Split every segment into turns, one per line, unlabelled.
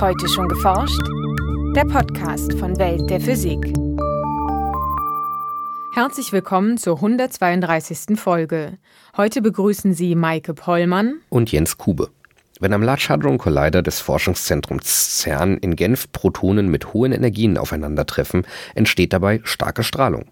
Heute schon geforscht? Der Podcast von Welt der Physik. Herzlich willkommen zur 132. Folge. Heute begrüßen Sie Maike Pollmann
und Jens Kube. Wenn am Large Hadron Collider des Forschungszentrums CERN in Genf Protonen mit hohen Energien aufeinandertreffen, entsteht dabei starke Strahlung.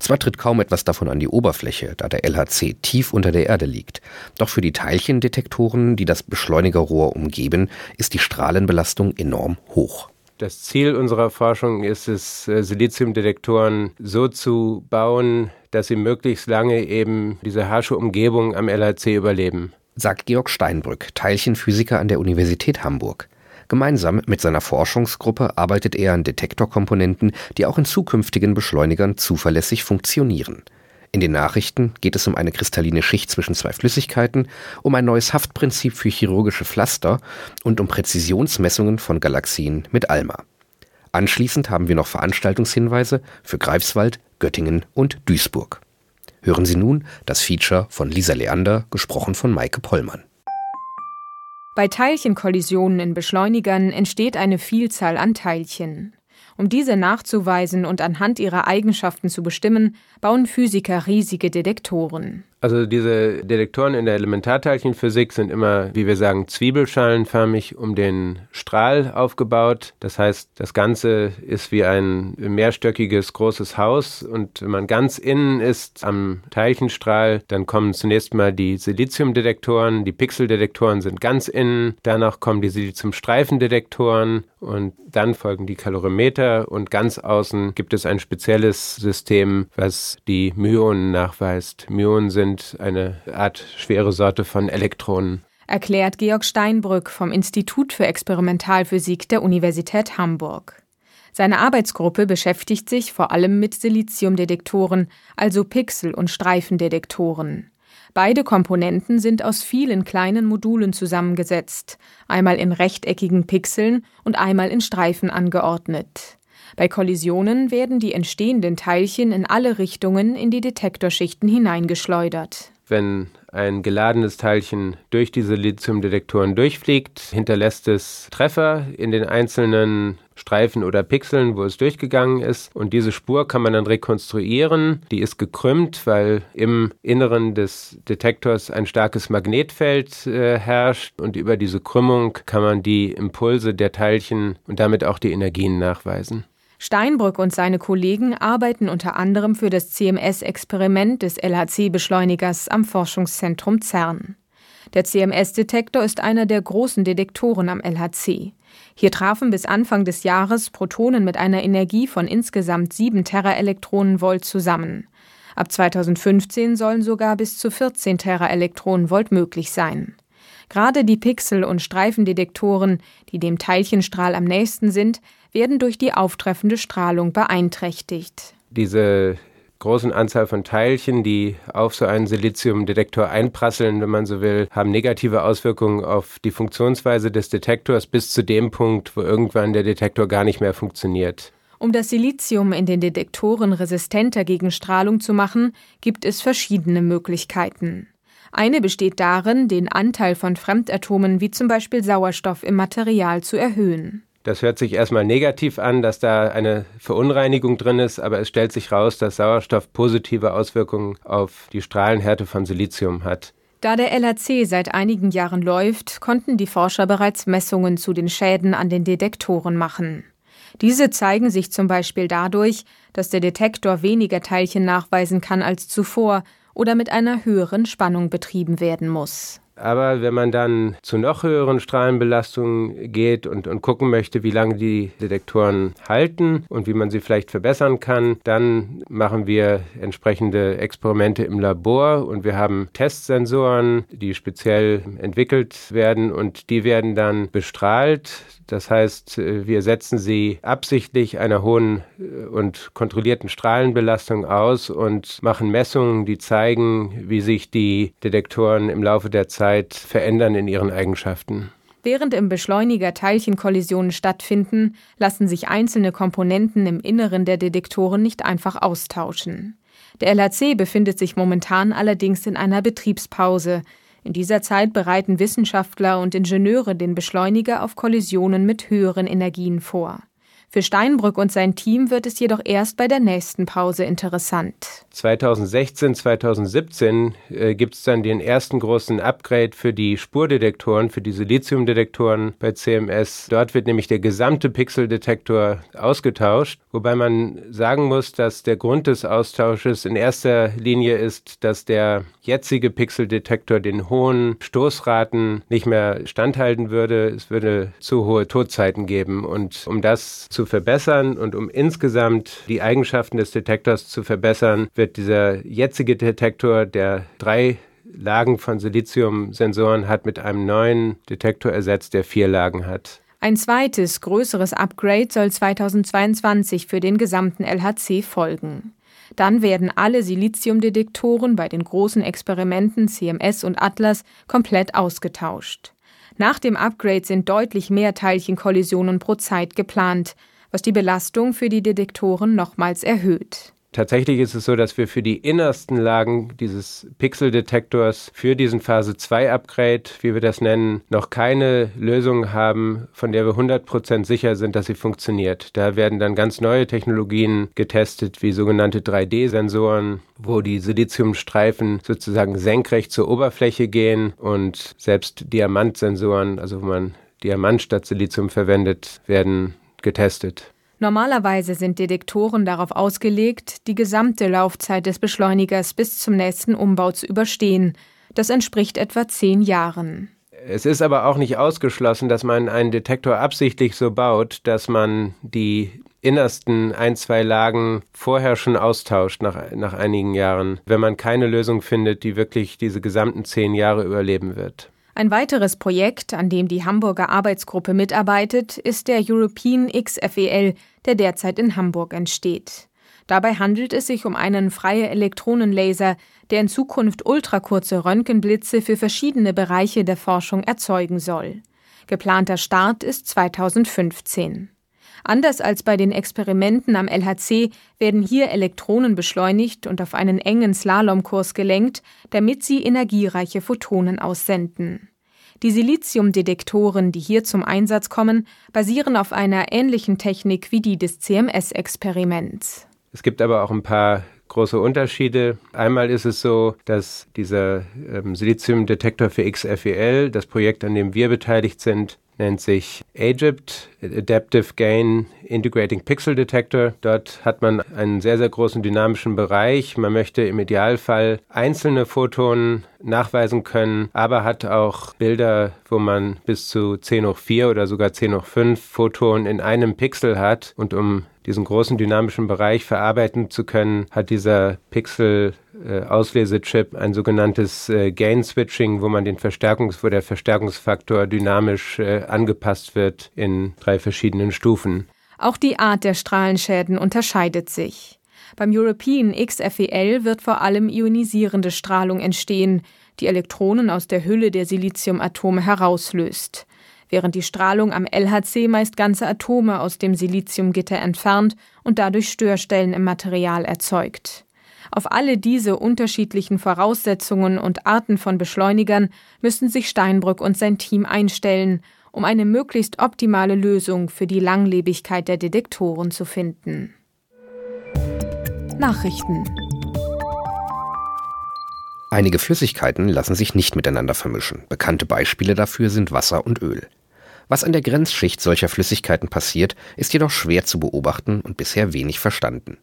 Zwar tritt kaum etwas davon an die Oberfläche, da der LHC tief unter der Erde liegt, doch für die Teilchendetektoren, die das Beschleunigerrohr umgeben, ist die Strahlenbelastung enorm hoch.
Das Ziel unserer Forschung ist es, äh, Siliziumdetektoren so zu bauen, dass sie möglichst lange eben diese harsche Umgebung am LHC überleben.
Sagt Georg Steinbrück, Teilchenphysiker an der Universität Hamburg. Gemeinsam mit seiner Forschungsgruppe arbeitet er an Detektorkomponenten, die auch in zukünftigen Beschleunigern zuverlässig funktionieren. In den Nachrichten geht es um eine kristalline Schicht zwischen zwei Flüssigkeiten, um ein neues Haftprinzip für chirurgische Pflaster und um Präzisionsmessungen von Galaxien mit ALMA. Anschließend haben wir noch Veranstaltungshinweise für Greifswald, Göttingen und Duisburg. Hören Sie nun das Feature von Lisa Leander, gesprochen von Maike Pollmann.
Bei Teilchenkollisionen in Beschleunigern entsteht eine Vielzahl an Teilchen. Um diese nachzuweisen und anhand ihrer Eigenschaften zu bestimmen, bauen Physiker riesige Detektoren.
Also diese Detektoren in der Elementarteilchenphysik sind immer, wie wir sagen, zwiebelschalenförmig um den Strahl aufgebaut. Das heißt, das Ganze ist wie ein mehrstöckiges großes Haus. Und wenn man ganz innen ist am Teilchenstrahl, dann kommen zunächst mal die Siliziumdetektoren, die Pixeldetektoren sind ganz innen, danach kommen die Siliziumstreifendetektoren. Und dann folgen die Kalorimeter und ganz außen gibt es ein spezielles System, was die Myonen nachweist. Myonen sind sind eine Art schwere Sorte von Elektronen.
Erklärt Georg Steinbrück vom Institut für Experimentalphysik der Universität Hamburg. Seine Arbeitsgruppe beschäftigt sich vor allem mit Siliziumdetektoren, also Pixel- und Streifendetektoren. Beide Komponenten sind aus vielen kleinen Modulen zusammengesetzt, einmal in rechteckigen Pixeln und einmal in Streifen angeordnet. Bei Kollisionen werden die entstehenden Teilchen in alle Richtungen in die Detektorschichten hineingeschleudert.
Wenn ein geladenes Teilchen durch diese Lithiumdetektoren durchfliegt, hinterlässt es Treffer in den einzelnen Streifen oder Pixeln, wo es durchgegangen ist. Und diese Spur kann man dann rekonstruieren. Die ist gekrümmt, weil im Inneren des Detektors ein starkes Magnetfeld äh, herrscht. Und über diese Krümmung kann man die Impulse der Teilchen und damit auch die Energien nachweisen.
Steinbrück und seine Kollegen arbeiten unter anderem für das CMS-Experiment des LHC-Beschleunigers am Forschungszentrum CERN. Der CMS-Detektor ist einer der großen Detektoren am LHC. Hier trafen bis Anfang des Jahres Protonen mit einer Energie von insgesamt 7 Teraelektronenvolt zusammen. Ab 2015 sollen sogar bis zu 14 Teraelektronenvolt möglich sein. Gerade die Pixel- und Streifendetektoren, die dem Teilchenstrahl am nächsten sind, werden durch die auftreffende Strahlung beeinträchtigt.
Diese großen Anzahl von Teilchen, die auf so einen Siliziumdetektor einprasseln, wenn man so will, haben negative Auswirkungen auf die Funktionsweise des Detektors bis zu dem Punkt, wo irgendwann der Detektor gar nicht mehr funktioniert.
Um das Silizium in den Detektoren resistenter gegen Strahlung zu machen, gibt es verschiedene Möglichkeiten. Eine besteht darin, den Anteil von Fremdatomen wie zum Beispiel Sauerstoff im Material zu erhöhen.
Das hört sich erstmal negativ an, dass da eine Verunreinigung drin ist, aber es stellt sich raus, dass Sauerstoff positive Auswirkungen auf die Strahlenhärte von Silizium hat.
Da der LHC seit einigen Jahren läuft, konnten die Forscher bereits Messungen zu den Schäden an den Detektoren machen. Diese zeigen sich zum Beispiel dadurch, dass der Detektor weniger Teilchen nachweisen kann als zuvor oder mit einer höheren Spannung betrieben werden muss.
Aber wenn man dann zu noch höheren Strahlenbelastungen geht und, und gucken möchte, wie lange die Detektoren halten und wie man sie vielleicht verbessern kann, dann machen wir entsprechende Experimente im Labor und wir haben Testsensoren, die speziell entwickelt werden und die werden dann bestrahlt. Das heißt, wir setzen sie absichtlich einer hohen äh, und kontrollierten Strahlenbelastung aus und machen Messungen, die zeigen, wie sich die Detektoren im Laufe der Zeit Zeit verändern in ihren Eigenschaften.
Während im Beschleuniger Teilchenkollisionen stattfinden, lassen sich einzelne Komponenten im Inneren der Detektoren nicht einfach austauschen. Der LHC befindet sich momentan allerdings in einer Betriebspause. In dieser Zeit bereiten Wissenschaftler und Ingenieure den Beschleuniger auf Kollisionen mit höheren Energien vor. Für Steinbrück und sein Team wird es jedoch erst bei der nächsten Pause interessant.
2016, 2017 äh, gibt es dann den ersten großen Upgrade für die Spurdetektoren, für die Siliziumdetektoren bei CMS. Dort wird nämlich der gesamte Pixeldetektor ausgetauscht, wobei man sagen muss, dass der Grund des Austausches in erster Linie ist, dass der jetzige Pixeldetektor den hohen Stoßraten nicht mehr standhalten würde. Es würde zu hohe Todzeiten geben. Und um das zu verbessern und um insgesamt die Eigenschaften des Detektors zu verbessern, wird dieser jetzige Detektor, der drei Lagen von Silizium-Sensoren hat, mit einem neuen Detektor ersetzt, der vier Lagen hat.
Ein zweites, größeres Upgrade soll 2022 für den gesamten LHC folgen. Dann werden alle Siliziumdetektoren bei den großen Experimenten CMS und Atlas komplett ausgetauscht. Nach dem Upgrade sind deutlich mehr Teilchenkollisionen pro Zeit geplant, was die Belastung für die Detektoren nochmals erhöht.
Tatsächlich ist es so, dass wir für die innersten Lagen dieses Pixeldetektors für diesen Phase 2 Upgrade, wie wir das nennen, noch keine Lösung haben, von der wir 100% sicher sind, dass sie funktioniert. Da werden dann ganz neue Technologien getestet, wie sogenannte 3D-Sensoren, wo die Siliziumstreifen sozusagen senkrecht zur Oberfläche gehen und selbst Diamantsensoren, also wo man Diamant statt Silizium verwendet, werden getestet.
Normalerweise sind Detektoren darauf ausgelegt, die gesamte Laufzeit des Beschleunigers bis zum nächsten Umbau zu überstehen. Das entspricht etwa zehn Jahren.
Es ist aber auch nicht ausgeschlossen, dass man einen Detektor absichtlich so baut, dass man die innersten ein, zwei Lagen vorher schon austauscht nach, nach einigen Jahren, wenn man keine Lösung findet, die wirklich diese gesamten zehn Jahre überleben wird.
Ein weiteres Projekt, an dem die Hamburger Arbeitsgruppe mitarbeitet, ist der European XFEL, der derzeit in Hamburg entsteht. Dabei handelt es sich um einen freie Elektronenlaser, der in Zukunft ultrakurze Röntgenblitze für verschiedene Bereiche der Forschung erzeugen soll. Geplanter Start ist 2015. Anders als bei den Experimenten am LHC werden hier Elektronen beschleunigt und auf einen engen Slalomkurs gelenkt, damit sie energiereiche Photonen aussenden. Die Siliziumdetektoren, die hier zum Einsatz kommen, basieren auf einer ähnlichen Technik wie die des CMS-Experiments.
Es gibt aber auch ein paar große Unterschiede. Einmal ist es so, dass dieser ähm, Siliziumdetektor für XFEL, das Projekt, an dem wir beteiligt sind, nennt sich Egypt Adaptive Gain Integrating Pixel Detector. Dort hat man einen sehr, sehr großen dynamischen Bereich. Man möchte im Idealfall einzelne Photonen nachweisen können, aber hat auch Bilder, wo man bis zu 10 hoch 4 oder sogar 10 hoch 5 Photonen in einem Pixel hat. Und um diesen großen dynamischen Bereich verarbeiten zu können, hat dieser Pixel Auslesechip ein sogenanntes äh, Gain Switching, wo man den Verstärkungs, wo der Verstärkungsfaktor dynamisch äh, angepasst wird in drei verschiedenen Stufen.
Auch die Art der Strahlenschäden unterscheidet sich. Beim European XFEL wird vor allem ionisierende Strahlung entstehen, die Elektronen aus der Hülle der Siliziumatome herauslöst, während die Strahlung am LHC meist ganze Atome aus dem Siliziumgitter entfernt und dadurch Störstellen im Material erzeugt. Auf alle diese unterschiedlichen Voraussetzungen und Arten von Beschleunigern müssen sich Steinbrück und sein Team einstellen, um eine möglichst optimale Lösung für die Langlebigkeit der Detektoren zu finden. Nachrichten
Einige Flüssigkeiten lassen sich nicht miteinander vermischen. Bekannte Beispiele dafür sind Wasser und Öl. Was an der Grenzschicht solcher Flüssigkeiten passiert, ist jedoch schwer zu beobachten und bisher wenig verstanden.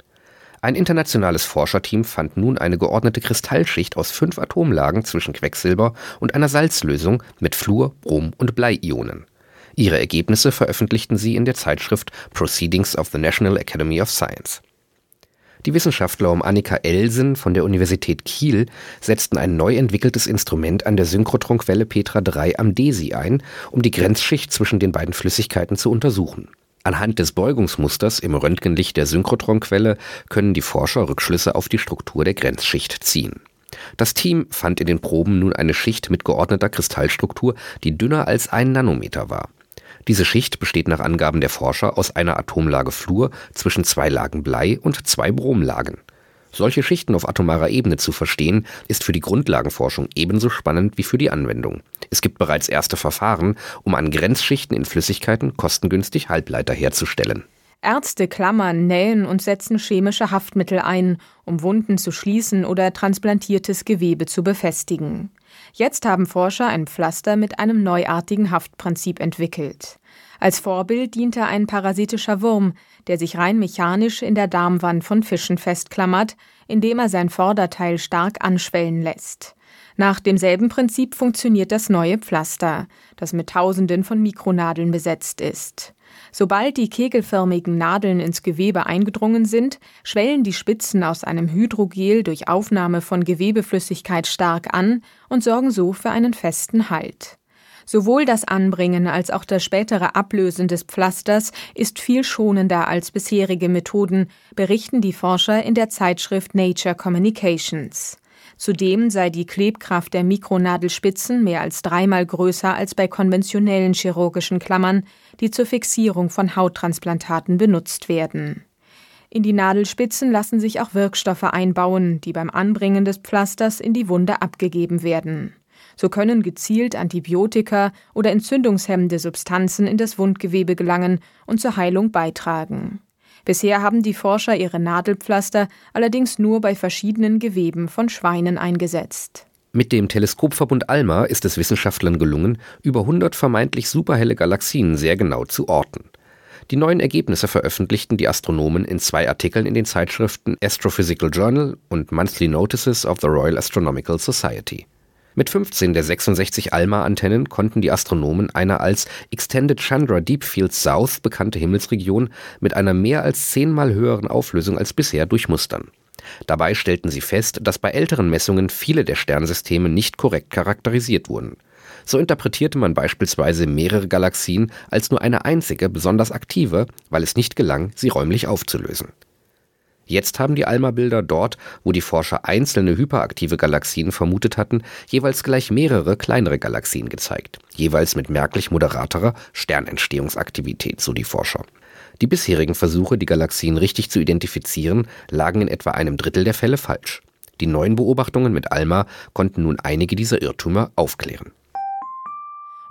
Ein internationales Forscherteam fand nun eine geordnete Kristallschicht aus fünf Atomlagen zwischen Quecksilber und einer Salzlösung mit Fluor, Brom und Bleiionen. Ihre Ergebnisse veröffentlichten sie in der Zeitschrift Proceedings of the National Academy of Science. Die Wissenschaftler um Annika Elsen von der Universität Kiel setzten ein neu entwickeltes Instrument an der Synchrotronquelle Petra 3 am DESI ein, um die Grenzschicht zwischen den beiden Flüssigkeiten zu untersuchen. Anhand des Beugungsmusters im Röntgenlicht der Synchrotronquelle können die Forscher Rückschlüsse auf die Struktur der Grenzschicht ziehen. Das Team fand in den Proben nun eine Schicht mit geordneter Kristallstruktur, die dünner als ein Nanometer war. Diese Schicht besteht nach Angaben der Forscher aus einer Atomlage Fluor zwischen zwei Lagen Blei und zwei Bromlagen. Solche Schichten auf atomarer Ebene zu verstehen, ist für die Grundlagenforschung ebenso spannend wie für die Anwendung. Es gibt bereits erste Verfahren, um an Grenzschichten in Flüssigkeiten kostengünstig Halbleiter herzustellen.
Ärzte klammern, nähen und setzen chemische Haftmittel ein, um Wunden zu schließen oder transplantiertes Gewebe zu befestigen. Jetzt haben Forscher ein Pflaster mit einem neuartigen Haftprinzip entwickelt. Als Vorbild diente ein parasitischer Wurm, der sich rein mechanisch in der Darmwand von Fischen festklammert, indem er sein Vorderteil stark anschwellen lässt. Nach demselben Prinzip funktioniert das neue Pflaster, das mit Tausenden von Mikronadeln besetzt ist. Sobald die kegelförmigen Nadeln ins Gewebe eingedrungen sind, schwellen die Spitzen aus einem Hydrogel durch Aufnahme von Gewebeflüssigkeit stark an und sorgen so für einen festen Halt. Sowohl das Anbringen als auch das spätere Ablösen des Pflasters ist viel schonender als bisherige Methoden, berichten die Forscher in der Zeitschrift Nature Communications. Zudem sei die Klebkraft der Mikronadelspitzen mehr als dreimal größer als bei konventionellen chirurgischen Klammern, die zur Fixierung von Hauttransplantaten benutzt werden. In die Nadelspitzen lassen sich auch Wirkstoffe einbauen, die beim Anbringen des Pflasters in die Wunde abgegeben werden. So können gezielt Antibiotika oder entzündungshemmende Substanzen in das Wundgewebe gelangen und zur Heilung beitragen. Bisher haben die Forscher ihre Nadelpflaster allerdings nur bei verschiedenen Geweben von Schweinen eingesetzt.
Mit dem Teleskopverbund ALMA ist es Wissenschaftlern gelungen, über 100 vermeintlich superhelle Galaxien sehr genau zu orten. Die neuen Ergebnisse veröffentlichten die Astronomen in zwei Artikeln in den Zeitschriften Astrophysical Journal und Monthly Notices of the Royal Astronomical Society. Mit 15 der 66 ALMA-Antennen konnten die Astronomen eine als Extended Chandra Deep Field South bekannte Himmelsregion mit einer mehr als zehnmal höheren Auflösung als bisher durchmustern. Dabei stellten sie fest, dass bei älteren Messungen viele der Sternsysteme nicht korrekt charakterisiert wurden. So interpretierte man beispielsweise mehrere Galaxien als nur eine einzige besonders aktive, weil es nicht gelang, sie räumlich aufzulösen Jetzt haben die ALMA-Bilder dort, wo die Forscher einzelne hyperaktive Galaxien vermutet hatten, jeweils gleich mehrere kleinere Galaxien gezeigt, jeweils mit merklich moderaterer Sternentstehungsaktivität, so die Forscher. Die bisherigen Versuche, die Galaxien richtig zu identifizieren, lagen in etwa einem Drittel der Fälle falsch. Die neuen Beobachtungen mit ALMA konnten nun einige dieser Irrtümer aufklären.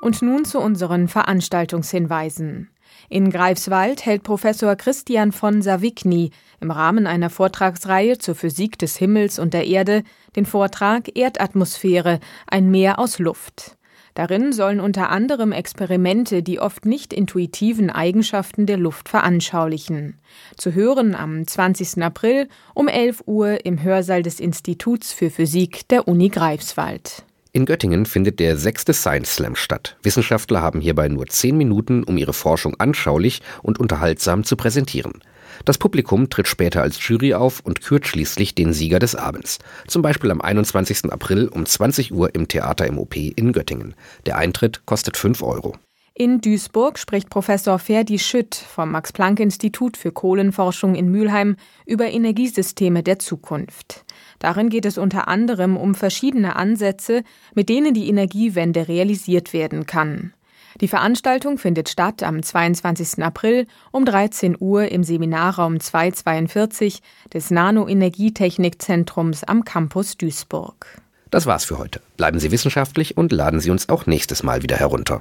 Und nun zu unseren Veranstaltungshinweisen. In Greifswald hält Professor Christian von Savigny im Rahmen einer Vortragsreihe zur Physik des Himmels und der Erde den Vortrag Erdatmosphäre, ein Meer aus Luft. Darin sollen unter anderem Experimente die oft nicht intuitiven Eigenschaften der Luft veranschaulichen. Zu hören am 20. April um 11 Uhr im Hörsaal des Instituts für Physik der Uni Greifswald.
In Göttingen findet der sechste Science Slam statt. Wissenschaftler haben hierbei nur zehn Minuten, um ihre Forschung anschaulich und unterhaltsam zu präsentieren. Das Publikum tritt später als Jury auf und kürt schließlich den Sieger des Abends. Zum Beispiel am 21. April um 20 Uhr im Theater MOP in Göttingen. Der Eintritt kostet 5 Euro.
In Duisburg spricht Professor Ferdi Schütt vom Max-Planck-Institut für Kohlenforschung in Mülheim über Energiesysteme der Zukunft. Darin geht es unter anderem um verschiedene Ansätze, mit denen die Energiewende realisiert werden kann. Die Veranstaltung findet statt am 22. April um 13 Uhr im Seminarraum 242 des Nanoenergietechnikzentrums am Campus Duisburg.
Das war's für heute. Bleiben Sie wissenschaftlich und laden Sie uns auch nächstes Mal wieder herunter.